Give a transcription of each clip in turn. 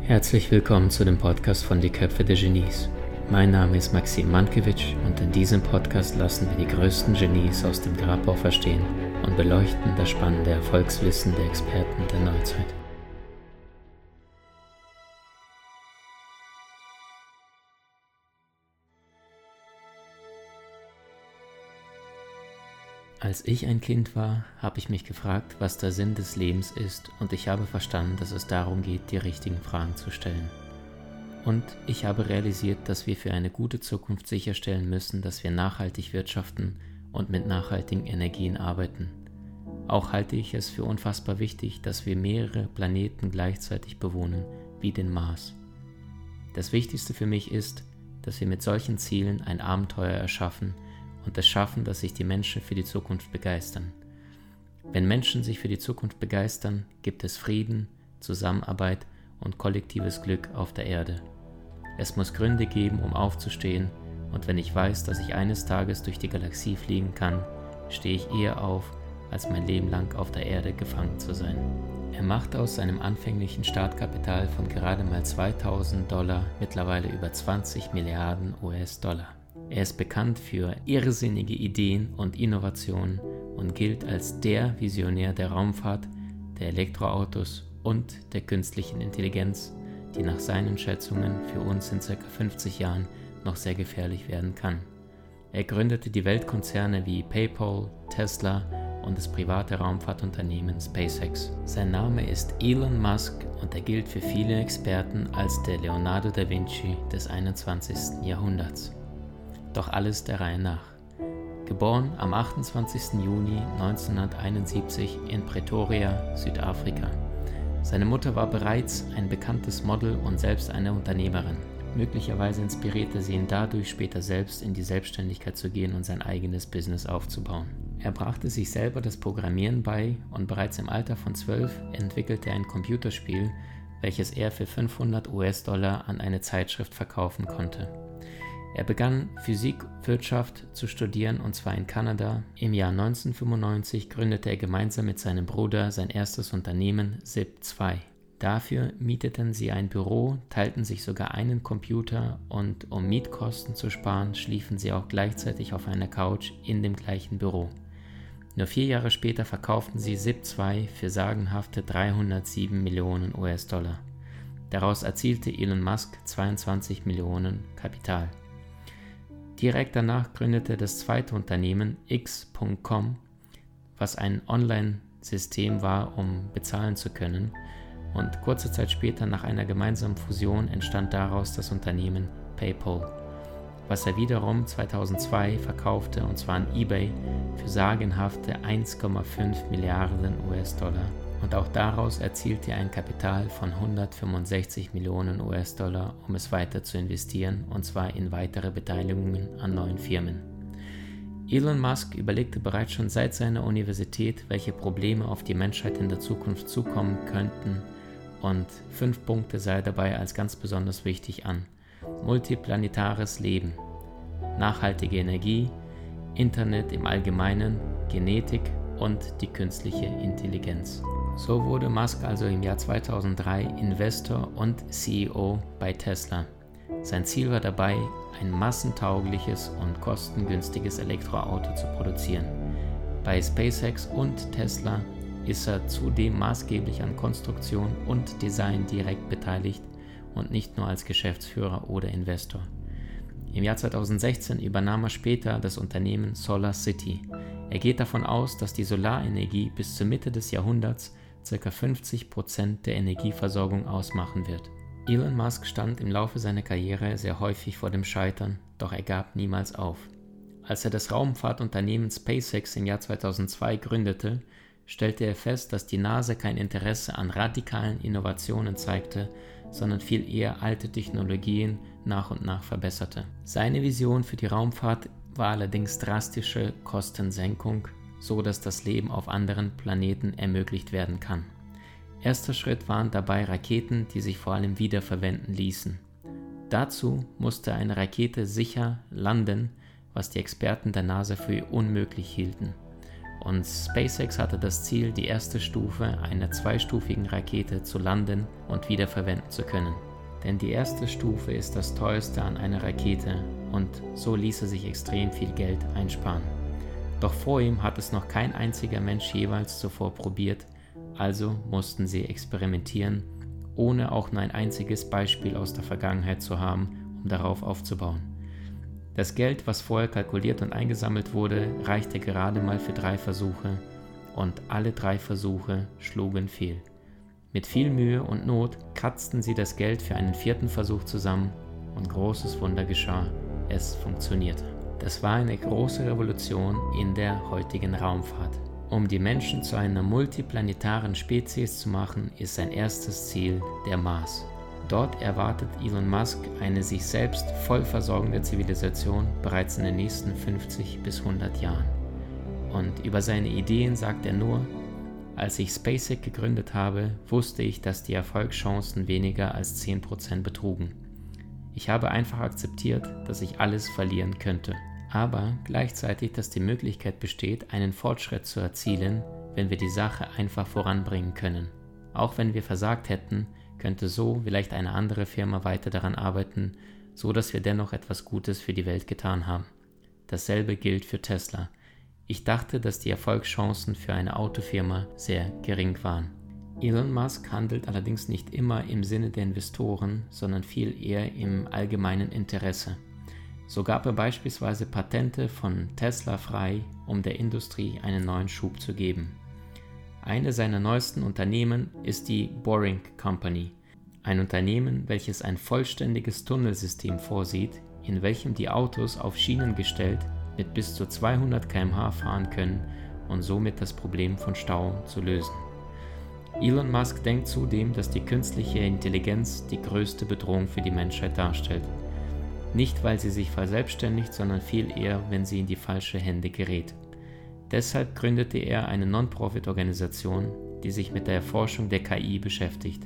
Herzlich willkommen zu dem Podcast von Die Köpfe der Genies. Mein Name ist Maxim Mankewitsch und in diesem Podcast lassen wir die größten Genies aus dem Grabau verstehen und beleuchten das spannende Erfolgswissen der Experten der Neuzeit. Als ich ein Kind war, habe ich mich gefragt, was der Sinn des Lebens ist und ich habe verstanden, dass es darum geht, die richtigen Fragen zu stellen. Und ich habe realisiert, dass wir für eine gute Zukunft sicherstellen müssen, dass wir nachhaltig wirtschaften und mit nachhaltigen Energien arbeiten. Auch halte ich es für unfassbar wichtig, dass wir mehrere Planeten gleichzeitig bewohnen, wie den Mars. Das Wichtigste für mich ist, dass wir mit solchen Zielen ein Abenteuer erschaffen, und es schaffen, dass sich die Menschen für die Zukunft begeistern. Wenn Menschen sich für die Zukunft begeistern, gibt es Frieden, Zusammenarbeit und kollektives Glück auf der Erde. Es muss Gründe geben, um aufzustehen, und wenn ich weiß, dass ich eines Tages durch die Galaxie fliegen kann, stehe ich eher auf, als mein Leben lang auf der Erde gefangen zu sein. Er macht aus seinem anfänglichen Startkapital von gerade mal 2000 Dollar mittlerweile über 20 Milliarden US-Dollar. Er ist bekannt für irrsinnige Ideen und Innovationen und gilt als der Visionär der Raumfahrt, der Elektroautos und der künstlichen Intelligenz, die nach seinen Schätzungen für uns in ca. 50 Jahren noch sehr gefährlich werden kann. Er gründete die Weltkonzerne wie PayPal, Tesla und das private Raumfahrtunternehmen SpaceX. Sein Name ist Elon Musk und er gilt für viele Experten als der Leonardo da Vinci des 21. Jahrhunderts. Doch alles der Reihe nach. Geboren am 28. Juni 1971 in Pretoria, Südafrika. Seine Mutter war bereits ein bekanntes Model und selbst eine Unternehmerin. Möglicherweise inspirierte sie ihn dadurch, später selbst in die Selbstständigkeit zu gehen und sein eigenes Business aufzubauen. Er brachte sich selber das Programmieren bei und bereits im Alter von 12 entwickelte er ein Computerspiel, welches er für 500 US-Dollar an eine Zeitschrift verkaufen konnte. Er begann Physikwirtschaft zu studieren und zwar in Kanada. Im Jahr 1995 gründete er gemeinsam mit seinem Bruder sein erstes Unternehmen SIP2. Dafür mieteten sie ein Büro, teilten sich sogar einen Computer und um Mietkosten zu sparen, schliefen sie auch gleichzeitig auf einer Couch in dem gleichen Büro. Nur vier Jahre später verkauften sie SIP2 für sagenhafte 307 Millionen US-Dollar. Daraus erzielte Elon Musk 22 Millionen Kapital. Direkt danach gründete das zweite Unternehmen X.com, was ein Online-System war, um bezahlen zu können. Und kurze Zeit später, nach einer gemeinsamen Fusion, entstand daraus das Unternehmen PayPal, was er wiederum 2002 verkaufte und zwar an eBay für sagenhafte 1,5 Milliarden US-Dollar und auch daraus erzielte er ein Kapital von 165 Millionen US-Dollar, um es weiter zu investieren, und zwar in weitere Beteiligungen an neuen Firmen. Elon Musk überlegte bereits schon seit seiner Universität, welche Probleme auf die Menschheit in der Zukunft zukommen könnten, und fünf Punkte sah er dabei als ganz besonders wichtig an. Multiplanetares Leben, nachhaltige Energie, Internet im Allgemeinen, Genetik und die künstliche Intelligenz. So wurde Musk also im Jahr 2003 Investor und CEO bei Tesla. Sein Ziel war dabei, ein massentaugliches und kostengünstiges Elektroauto zu produzieren. Bei SpaceX und Tesla ist er zudem maßgeblich an Konstruktion und Design direkt beteiligt und nicht nur als Geschäftsführer oder Investor. Im Jahr 2016 übernahm er später das Unternehmen Solar City. Er geht davon aus, dass die Solarenergie bis zur Mitte des Jahrhunderts ca. 50% der Energieversorgung ausmachen wird. Elon Musk stand im Laufe seiner Karriere sehr häufig vor dem Scheitern, doch er gab niemals auf. Als er das Raumfahrtunternehmen SpaceX im Jahr 2002 gründete, stellte er fest, dass die NASA kein Interesse an radikalen Innovationen zeigte, sondern viel eher alte Technologien nach und nach verbesserte. Seine Vision für die Raumfahrt war allerdings drastische Kostensenkung, so dass das Leben auf anderen Planeten ermöglicht werden kann. Erster Schritt waren dabei Raketen, die sich vor allem wiederverwenden ließen. Dazu musste eine Rakete sicher landen, was die Experten der NASA für unmöglich hielten. und SpaceX hatte das Ziel, die erste Stufe einer zweistufigen Rakete zu landen und wiederverwenden zu können. Denn die erste Stufe ist das teuerste an einer Rakete und so ließe sich extrem viel Geld einsparen. Doch vor ihm hat es noch kein einziger Mensch jeweils zuvor probiert, also mussten sie experimentieren, ohne auch nur ein einziges Beispiel aus der Vergangenheit zu haben, um darauf aufzubauen. Das Geld, was vorher kalkuliert und eingesammelt wurde, reichte gerade mal für drei Versuche und alle drei Versuche schlugen fehl. Mit viel Mühe und Not kratzten sie das Geld für einen vierten Versuch zusammen und großes Wunder geschah, es funktionierte. Das war eine große Revolution in der heutigen Raumfahrt. Um die Menschen zu einer multiplanetaren Spezies zu machen, ist sein erstes Ziel der Mars. Dort erwartet Elon Musk eine sich selbst voll versorgende Zivilisation bereits in den nächsten 50 bis 100 Jahren. Und über seine Ideen sagt er nur, als ich SpaceX gegründet habe, wusste ich, dass die Erfolgschancen weniger als 10% betrugen. Ich habe einfach akzeptiert, dass ich alles verlieren könnte, aber gleichzeitig, dass die Möglichkeit besteht, einen Fortschritt zu erzielen, wenn wir die Sache einfach voranbringen können. Auch wenn wir versagt hätten, könnte so vielleicht eine andere Firma weiter daran arbeiten, so dass wir dennoch etwas Gutes für die Welt getan haben. Dasselbe gilt für Tesla. Ich dachte, dass die Erfolgschancen für eine Autofirma sehr gering waren. Elon Musk handelt allerdings nicht immer im Sinne der Investoren, sondern viel eher im allgemeinen Interesse. So gab er beispielsweise Patente von Tesla frei, um der Industrie einen neuen Schub zu geben. Eine seiner neuesten Unternehmen ist die Boring Company, ein Unternehmen, welches ein vollständiges Tunnelsystem vorsieht, in welchem die Autos auf Schienen gestellt mit bis zu 200 km/h fahren können und somit das Problem von Stau zu lösen. Elon Musk denkt zudem, dass die künstliche Intelligenz die größte Bedrohung für die Menschheit darstellt. Nicht, weil sie sich verselbstständigt, sondern viel eher, wenn sie in die falsche Hände gerät. Deshalb gründete er eine Non-Profit-Organisation, die sich mit der Erforschung der KI beschäftigt,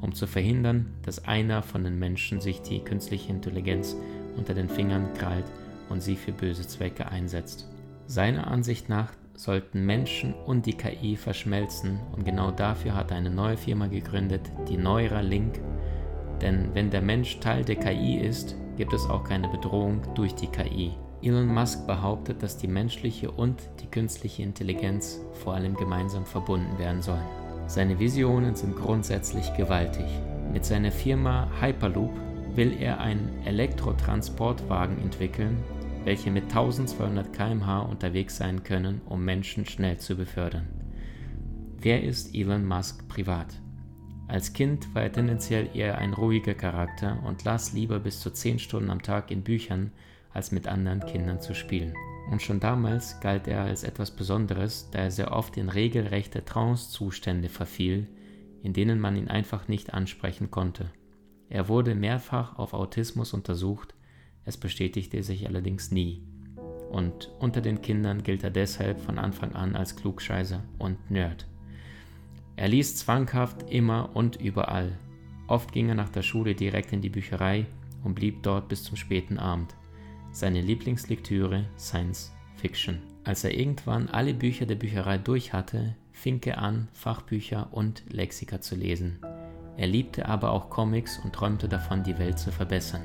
um zu verhindern, dass einer von den Menschen sich die künstliche Intelligenz unter den Fingern krallt und sie für böse Zwecke einsetzt. Seiner Ansicht nach sollten Menschen und die KI verschmelzen und genau dafür hat er eine neue Firma gegründet, die Neuralink. Denn wenn der Mensch Teil der KI ist, gibt es auch keine Bedrohung durch die KI. Elon Musk behauptet, dass die menschliche und die künstliche Intelligenz vor allem gemeinsam verbunden werden sollen. Seine Visionen sind grundsätzlich gewaltig. Mit seiner Firma Hyperloop will er einen Elektrotransportwagen entwickeln, welche mit 1200 km/h unterwegs sein können, um Menschen schnell zu befördern. Wer ist Elon Musk privat? Als Kind war er tendenziell eher ein ruhiger Charakter und las lieber bis zu 10 Stunden am Tag in Büchern, als mit anderen Kindern zu spielen. Und schon damals galt er als etwas Besonderes, da er sehr oft in regelrechte Trance-Zustände verfiel, in denen man ihn einfach nicht ansprechen konnte. Er wurde mehrfach auf Autismus untersucht, es bestätigte sich allerdings nie. Und unter den Kindern gilt er deshalb von Anfang an als Klugscheißer und Nerd. Er liest zwanghaft immer und überall. Oft ging er nach der Schule direkt in die Bücherei und blieb dort bis zum späten Abend seine Lieblingslektüre Science Fiction. Als er irgendwann alle Bücher der Bücherei durch hatte, fing er an, Fachbücher und Lexika zu lesen. Er liebte aber auch Comics und träumte davon, die Welt zu verbessern.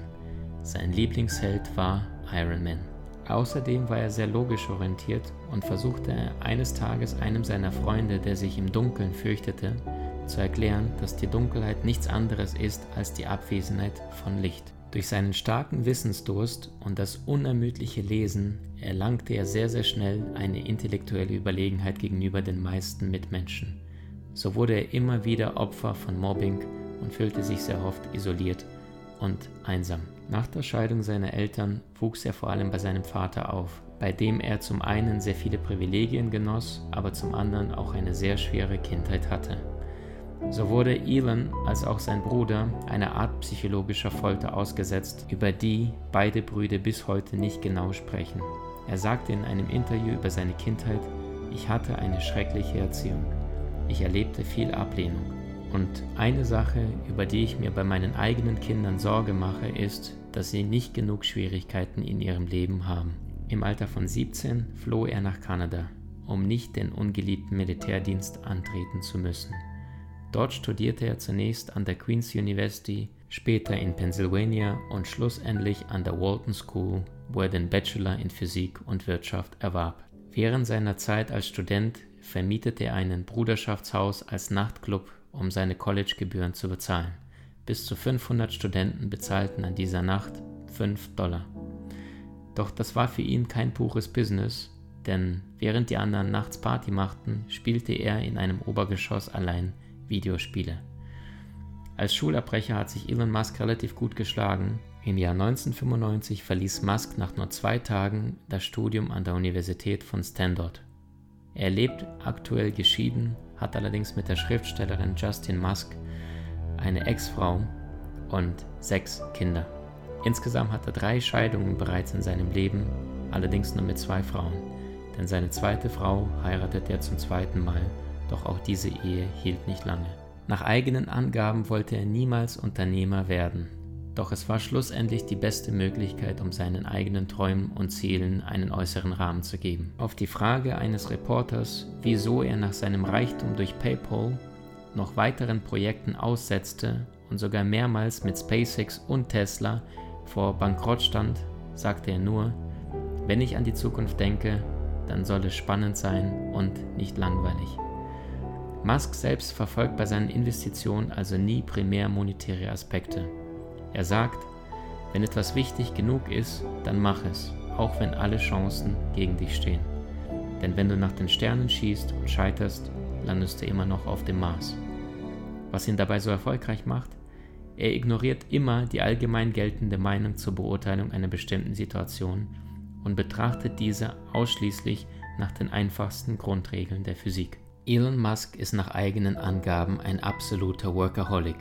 Sein Lieblingsheld war Iron Man. Außerdem war er sehr logisch orientiert und versuchte eines Tages einem seiner Freunde, der sich im Dunkeln fürchtete, zu erklären, dass die Dunkelheit nichts anderes ist als die Abwesenheit von Licht. Durch seinen starken Wissensdurst und das unermüdliche Lesen erlangte er sehr, sehr schnell eine intellektuelle Überlegenheit gegenüber den meisten Mitmenschen. So wurde er immer wieder Opfer von Mobbing und fühlte sich sehr oft isoliert und einsam. Nach der Scheidung seiner Eltern wuchs er vor allem bei seinem Vater auf, bei dem er zum einen sehr viele Privilegien genoss, aber zum anderen auch eine sehr schwere Kindheit hatte. So wurde Elon als auch sein Bruder einer Art psychologischer Folter ausgesetzt, über die beide Brüder bis heute nicht genau sprechen. Er sagte in einem Interview über seine Kindheit, ich hatte eine schreckliche Erziehung. Ich erlebte viel Ablehnung. Und eine Sache, über die ich mir bei meinen eigenen Kindern Sorge mache, ist, dass sie nicht genug Schwierigkeiten in ihrem Leben haben. Im Alter von 17 floh er nach Kanada. um nicht den ungeliebten Militärdienst antreten zu müssen. Dort studierte er zunächst an der Queen's University, später in Pennsylvania und schlussendlich an der Walton School, wo er den Bachelor in Physik und Wirtschaft erwarb. Während seiner Zeit als Student vermietete er einen Bruderschaftshaus als Nachtclub, um seine Collegegebühren zu bezahlen. Bis zu 500 Studenten bezahlten an dieser Nacht 5 Dollar. Doch das war für ihn kein pures Business, denn während die anderen nachts Party machten, spielte er in einem Obergeschoss allein Videospiele. Als Schulabbrecher hat sich Elon Musk relativ gut geschlagen. Im Jahr 1995 verließ Musk nach nur zwei Tagen das Studium an der Universität von Stanford. Er lebt aktuell geschieden, hat allerdings mit der Schriftstellerin Justin Musk eine Ex-Frau und sechs Kinder. Insgesamt hat er drei Scheidungen bereits in seinem Leben, allerdings nur mit zwei Frauen, denn seine zweite Frau heiratet er zum zweiten Mal, doch auch diese Ehe hielt nicht lange. Nach eigenen Angaben wollte er niemals Unternehmer werden, doch es war schlussendlich die beste Möglichkeit, um seinen eigenen Träumen und Zielen einen äußeren Rahmen zu geben. Auf die Frage eines Reporters, wieso er nach seinem Reichtum durch PayPal noch weiteren Projekten aussetzte und sogar mehrmals mit SpaceX und Tesla vor Bankrott stand, sagte er nur, wenn ich an die Zukunft denke, dann soll es spannend sein und nicht langweilig. Musk selbst verfolgt bei seinen Investitionen also nie primär monetäre Aspekte. Er sagt, wenn etwas wichtig genug ist, dann mach es, auch wenn alle Chancen gegen dich stehen. Denn wenn du nach den Sternen schießt und scheiterst, landest du immer noch auf dem Mars. Was ihn dabei so erfolgreich macht? Er ignoriert immer die allgemein geltende Meinung zur Beurteilung einer bestimmten Situation und betrachtet diese ausschließlich nach den einfachsten Grundregeln der Physik. Elon Musk ist nach eigenen Angaben ein absoluter Workaholic.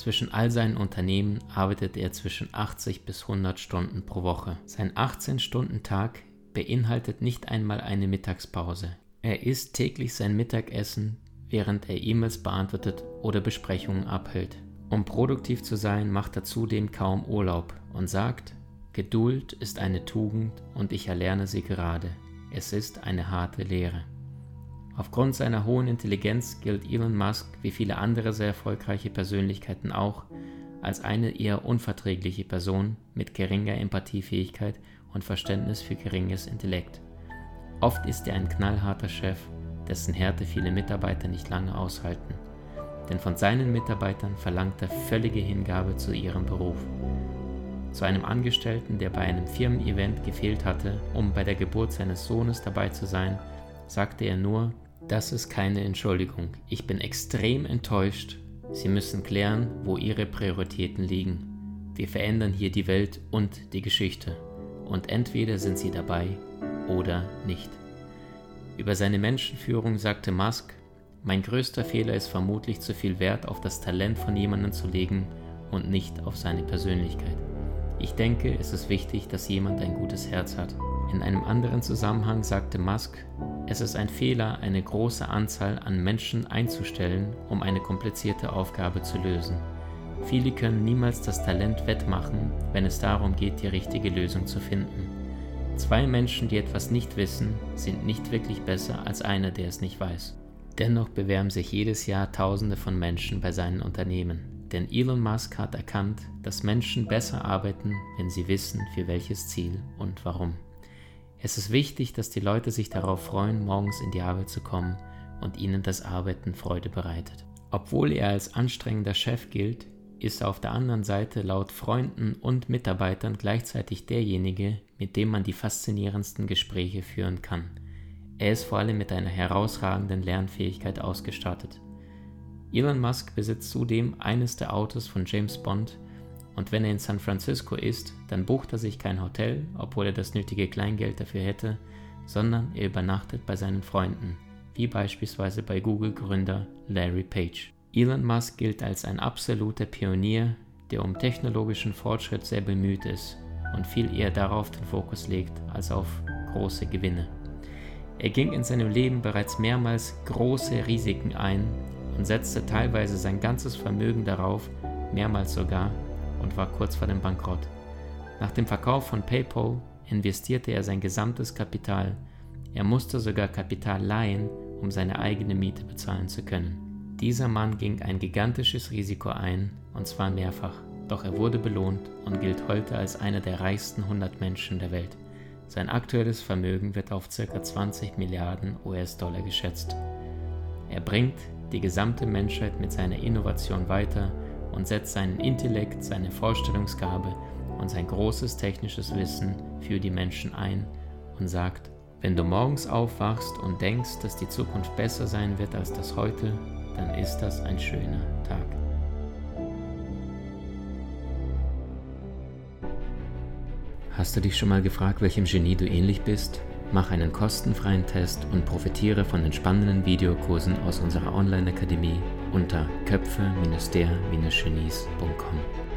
Zwischen all seinen Unternehmen arbeitet er zwischen 80 bis 100 Stunden pro Woche. Sein 18-Stunden-Tag beinhaltet nicht einmal eine Mittagspause. Er isst täglich sein Mittagessen, während er E-Mails beantwortet oder Besprechungen abhält. Um produktiv zu sein, macht er zudem kaum Urlaub und sagt, Geduld ist eine Tugend und ich erlerne sie gerade. Es ist eine harte Lehre. Aufgrund seiner hohen Intelligenz gilt Elon Musk, wie viele andere sehr erfolgreiche Persönlichkeiten auch, als eine eher unverträgliche Person mit geringer Empathiefähigkeit und Verständnis für geringes Intellekt. Oft ist er ein knallharter Chef, dessen Härte viele Mitarbeiter nicht lange aushalten denn von seinen Mitarbeitern verlangt er völlige Hingabe zu ihrem Beruf. Zu einem Angestellten, der bei einem Firmen-Event gefehlt hatte, um bei der Geburt seines Sohnes dabei zu sein, sagte er nur, das ist keine Entschuldigung, ich bin extrem enttäuscht, Sie müssen klären, wo Ihre Prioritäten liegen. Wir verändern hier die Welt und die Geschichte, und entweder sind Sie dabei oder nicht. Über seine Menschenführung sagte Musk, mein größter Fehler ist vermutlich zu viel Wert auf das Talent von jemandem zu legen und nicht auf seine Persönlichkeit. Ich denke, es ist wichtig, dass jemand ein gutes Herz hat. In einem anderen Zusammenhang sagte Musk, es ist ein Fehler, eine große Anzahl an Menschen einzustellen, um eine komplizierte Aufgabe zu lösen. Viele können niemals das Talent wettmachen, wenn es darum geht, die richtige Lösung zu finden. Zwei Menschen, die etwas nicht wissen, sind nicht wirklich besser als einer, der es nicht weiß. Dennoch bewerben sich jedes Jahr Tausende von Menschen bei seinen Unternehmen. Denn Elon Musk hat erkannt, dass Menschen besser arbeiten, wenn sie wissen, für welches Ziel und warum. Es ist wichtig, dass die Leute sich darauf freuen, morgens in die Arbeit zu kommen und ihnen das Arbeiten Freude bereitet. Obwohl er als anstrengender Chef gilt, ist er auf der anderen Seite laut Freunden und Mitarbeitern gleichzeitig derjenige, mit dem man die faszinierendsten Gespräche führen kann. Er ist vor allem mit einer herausragenden Lernfähigkeit ausgestattet. Elon Musk besitzt zudem eines der Autos von James Bond und wenn er in San Francisco ist, dann bucht er sich kein Hotel, obwohl er das nötige Kleingeld dafür hätte, sondern er übernachtet bei seinen Freunden, wie beispielsweise bei Google-Gründer Larry Page. Elon Musk gilt als ein absoluter Pionier, der um technologischen Fortschritt sehr bemüht ist und viel eher darauf den Fokus legt als auf große Gewinne. Er ging in seinem Leben bereits mehrmals große Risiken ein und setzte teilweise sein ganzes Vermögen darauf, mehrmals sogar, und war kurz vor dem Bankrott. Nach dem Verkauf von PayPal investierte er sein gesamtes Kapital Er musste sogar Kapital leihen, um seine eigene Miete bezahlen zu können. Dieser Mann ging ein gigantisches Risiko ein, und zwar mehrfach, doch er wurde belohnt und gilt heute als einer der reichsten 100 Menschen der Welt. Sein aktuelles Vermögen wird auf ca. 20 Milliarden US-Dollar geschätzt. Er bringt die gesamte Menschheit mit seiner Innovation weiter und setzt seinen Intellekt, seine Vorstellungsgabe und sein großes technisches Wissen für die Menschen ein und sagt, wenn du morgens aufwachst und denkst, dass die Zukunft besser sein wird als das heute, dann ist das ein schöner Tag. Hast du dich schon mal gefragt, welchem Genie du ähnlich bist? Mach einen kostenfreien Test und profitiere von den spannenden Videokursen aus unserer Online-Akademie unter köpfe-der-genies.com.